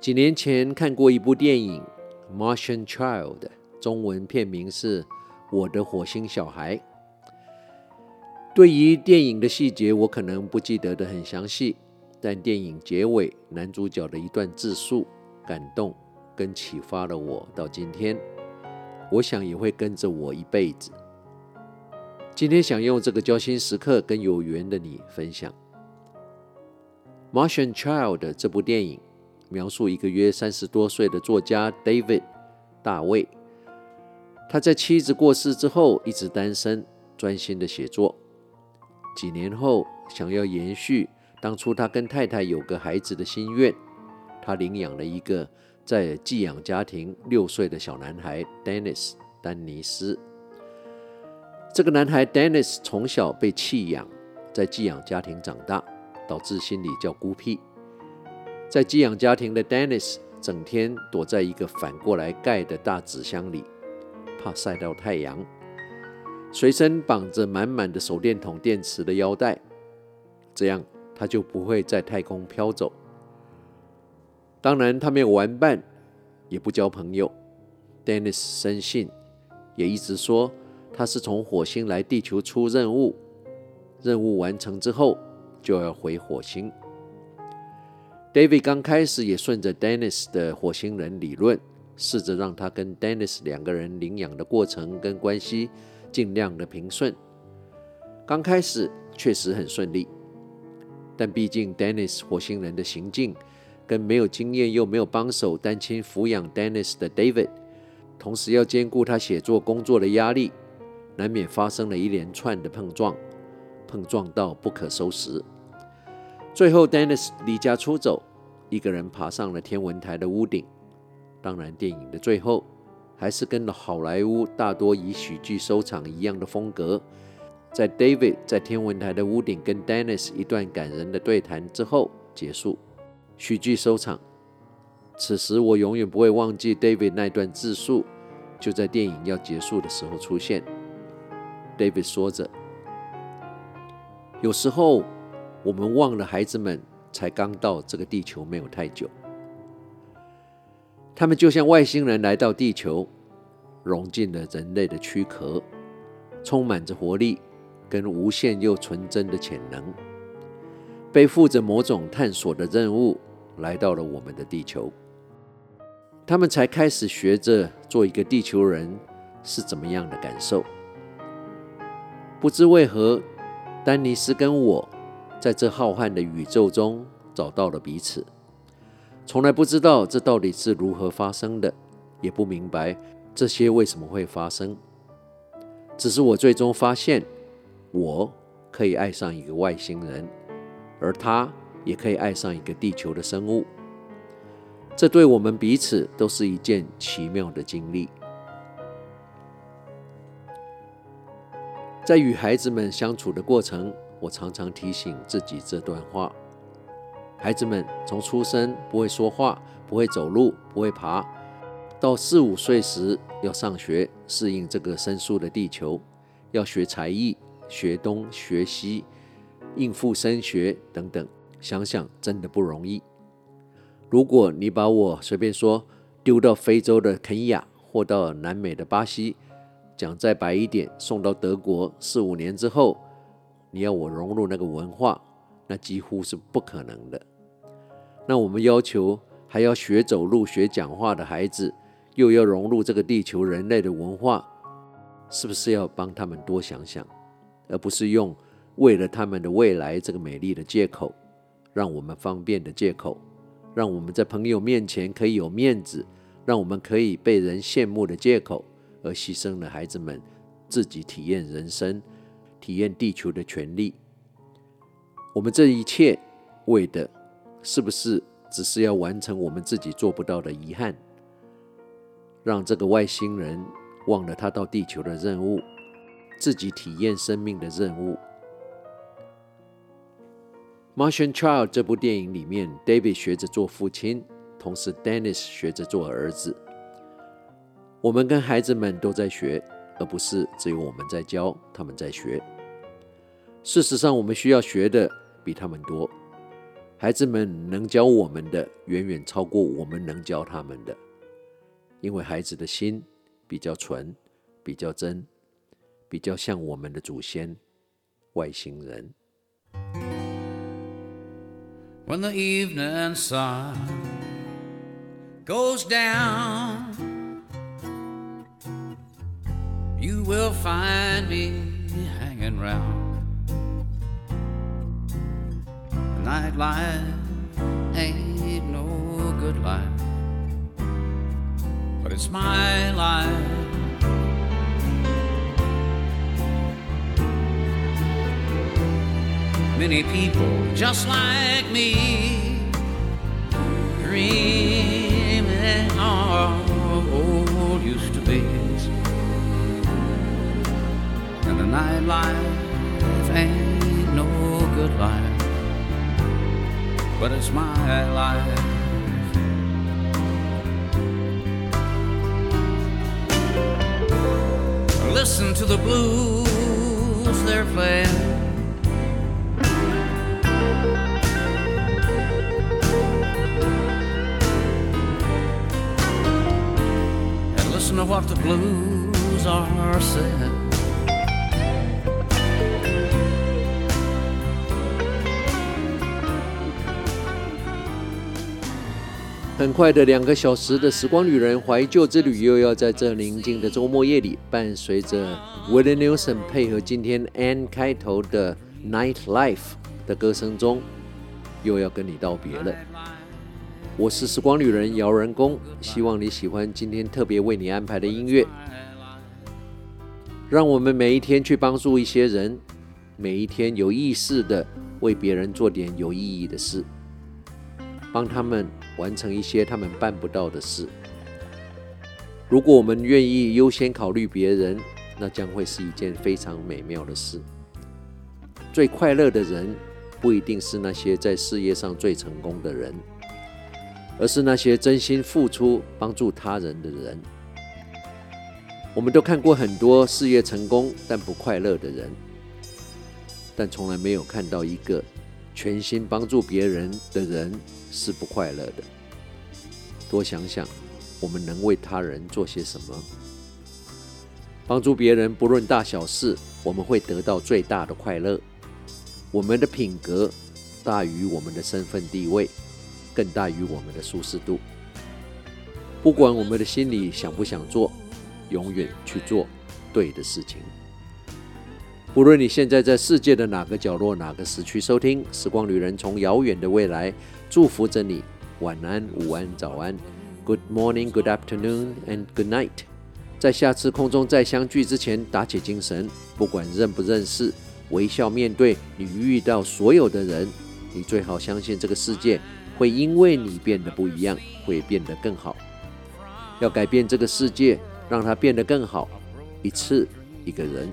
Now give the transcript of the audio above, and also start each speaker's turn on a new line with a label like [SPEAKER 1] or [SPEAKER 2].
[SPEAKER 1] 几年前看过一部电影《Martian Child》，中文片名是《我的火星小孩》。对于电影的细节，我可能不记得的很详细，但电影结尾男主角的一段自述，感动跟启发了我到今天。我想也会跟着我一辈子。今天想用这个交心时刻跟有缘的你分享《Martian Child》这部电影。描述一个约三十多岁的作家 David 大卫，他在妻子过世之后一直单身，专心的写作。几年后，想要延续当初他跟太太有个孩子的心愿，他领养了一个在寄养家庭六岁的小男孩 Dennis 丹尼斯。这个男孩 Dennis 从小被弃养，在寄养家庭长大，导致心里较孤僻。在寄养家庭的 Dennis 整天躲在一个反过来盖的大纸箱里，怕晒到太阳，随身绑着满满的手电筒电池的腰带，这样他就不会在太空飘走。当然，他没有玩伴，也不交朋友。Dennis 深信，也一直说他是从火星来地球出任务，任务完成之后就要回火星。David 刚开始也顺着 Dennis 的火星人理论，试着让他跟 Dennis 两个人领养的过程跟关系尽量的平顺。刚开始确实很顺利，但毕竟 Dennis 火星人的行径跟没有经验又没有帮手单亲抚养 Dennis 的 David，同时要兼顾他写作工作的压力，难免发生了一连串的碰撞，碰撞到不可收拾。最后，Dennis 离家出走。一个人爬上了天文台的屋顶。当然，电影的最后还是跟好莱坞大多以喜剧收场一样的风格。在 David 在天文台的屋顶跟 Dennis 一段感人的对谈之后结束，喜剧收场。此时我永远不会忘记 David 那段自述，就在电影要结束的时候出现。David 说着：“有时候我们忘了孩子们。”才刚到这个地球没有太久，他们就像外星人来到地球，融进了人类的躯壳，充满着活力跟无限又纯真的潜能，背负着某种探索的任务，来到了我们的地球。他们才开始学着做一个地球人是怎么样的感受。不知为何，丹尼斯跟我。在这浩瀚的宇宙中找到了彼此，从来不知道这到底是如何发生的，也不明白这些为什么会发生。只是我最终发现，我可以爱上一个外星人，而他也可以爱上一个地球的生物。这对我们彼此都是一件奇妙的经历。在与孩子们相处的过程。我常常提醒自己这段话：孩子们从出生不会说话、不会走路、不会爬，到四五岁时要上学，适应这个生疏的地球，要学才艺、学东学西、应付升学等等。想想真的不容易。如果你把我随便说丢到非洲的肯亚，或到南美的巴西，讲再白一点，送到德国四五年之后。你要我融入那个文化，那几乎是不可能的。那我们要求还要学走路、学讲话的孩子，又要融入这个地球人类的文化，是不是要帮他们多想想，而不是用为了他们的未来这个美丽的借口，让我们方便的借口，让我们在朋友面前可以有面子，让我们可以被人羡慕的借口，而牺牲了孩子们自己体验人生。体验地球的权利，我们这一切为的，是不是只是要完成我们自己做不到的遗憾？让这个外星人忘了他到地球的任务，自己体验生命的任务。《Martian Child》这部电影里面，David 学着做父亲，同时 Dennis 学着做儿子。我们跟孩子们都在学。而不是只有我们在教，他们在学。事实上，我们需要学的比他们多。孩子们能教我们的，远远超过我们能教他们的，因为孩子的心比较纯，比较真，比较像我们的祖先外星人。When the evening sun goes down, you will find me hanging round. Life ain't no good life, but it's my life. Many people just like me dreaming of old used to be. And the nightlife ain't no good life, but it's my life. Listen to the blues they're playing And listen to what the blues are saying. 很快的两个小时的时光旅人怀旧之旅，又要在这宁静的周末夜里，伴随着 Willie Nelson 配合今天 N 开头的 Night Life 的歌声中，又要跟你道别了。我是时光旅人姚仁恭，希望你喜欢今天特别为你安排的音乐。让我们每一天去帮助一些人，每一天有意识的为别人做点有意义的事，帮他们完成一些他们办不到的事。如果我们愿意优先考虑别人，那将会是一件非常美妙的事。最快乐的人，不一定是那些在事业上最成功的人。而是那些真心付出、帮助他人的人。我们都看过很多事业成功但不快乐的人，但从来没有看到一个全心帮助别人的人是不快乐的。多想想，我们能为他人做些什么？帮助别人，不论大小事，我们会得到最大的快乐。我们的品格大于我们的身份地位。更大于我们的舒适度。不管我们的心里想不想做，永远去做对的事情。无论你现在在世界的哪个角落、哪个时区收听《时光旅人》，从遥远的未来祝福着你。晚安、午安、早安，Good morning, Good afternoon, and Good night。在下次空中再相聚之前，打起精神，不管认不认识，微笑面对你遇到所有的人。你最好相信这个世界。会因为你变得不一样，会变得更好。要改变这个世界，让它变得更好，一次一个人，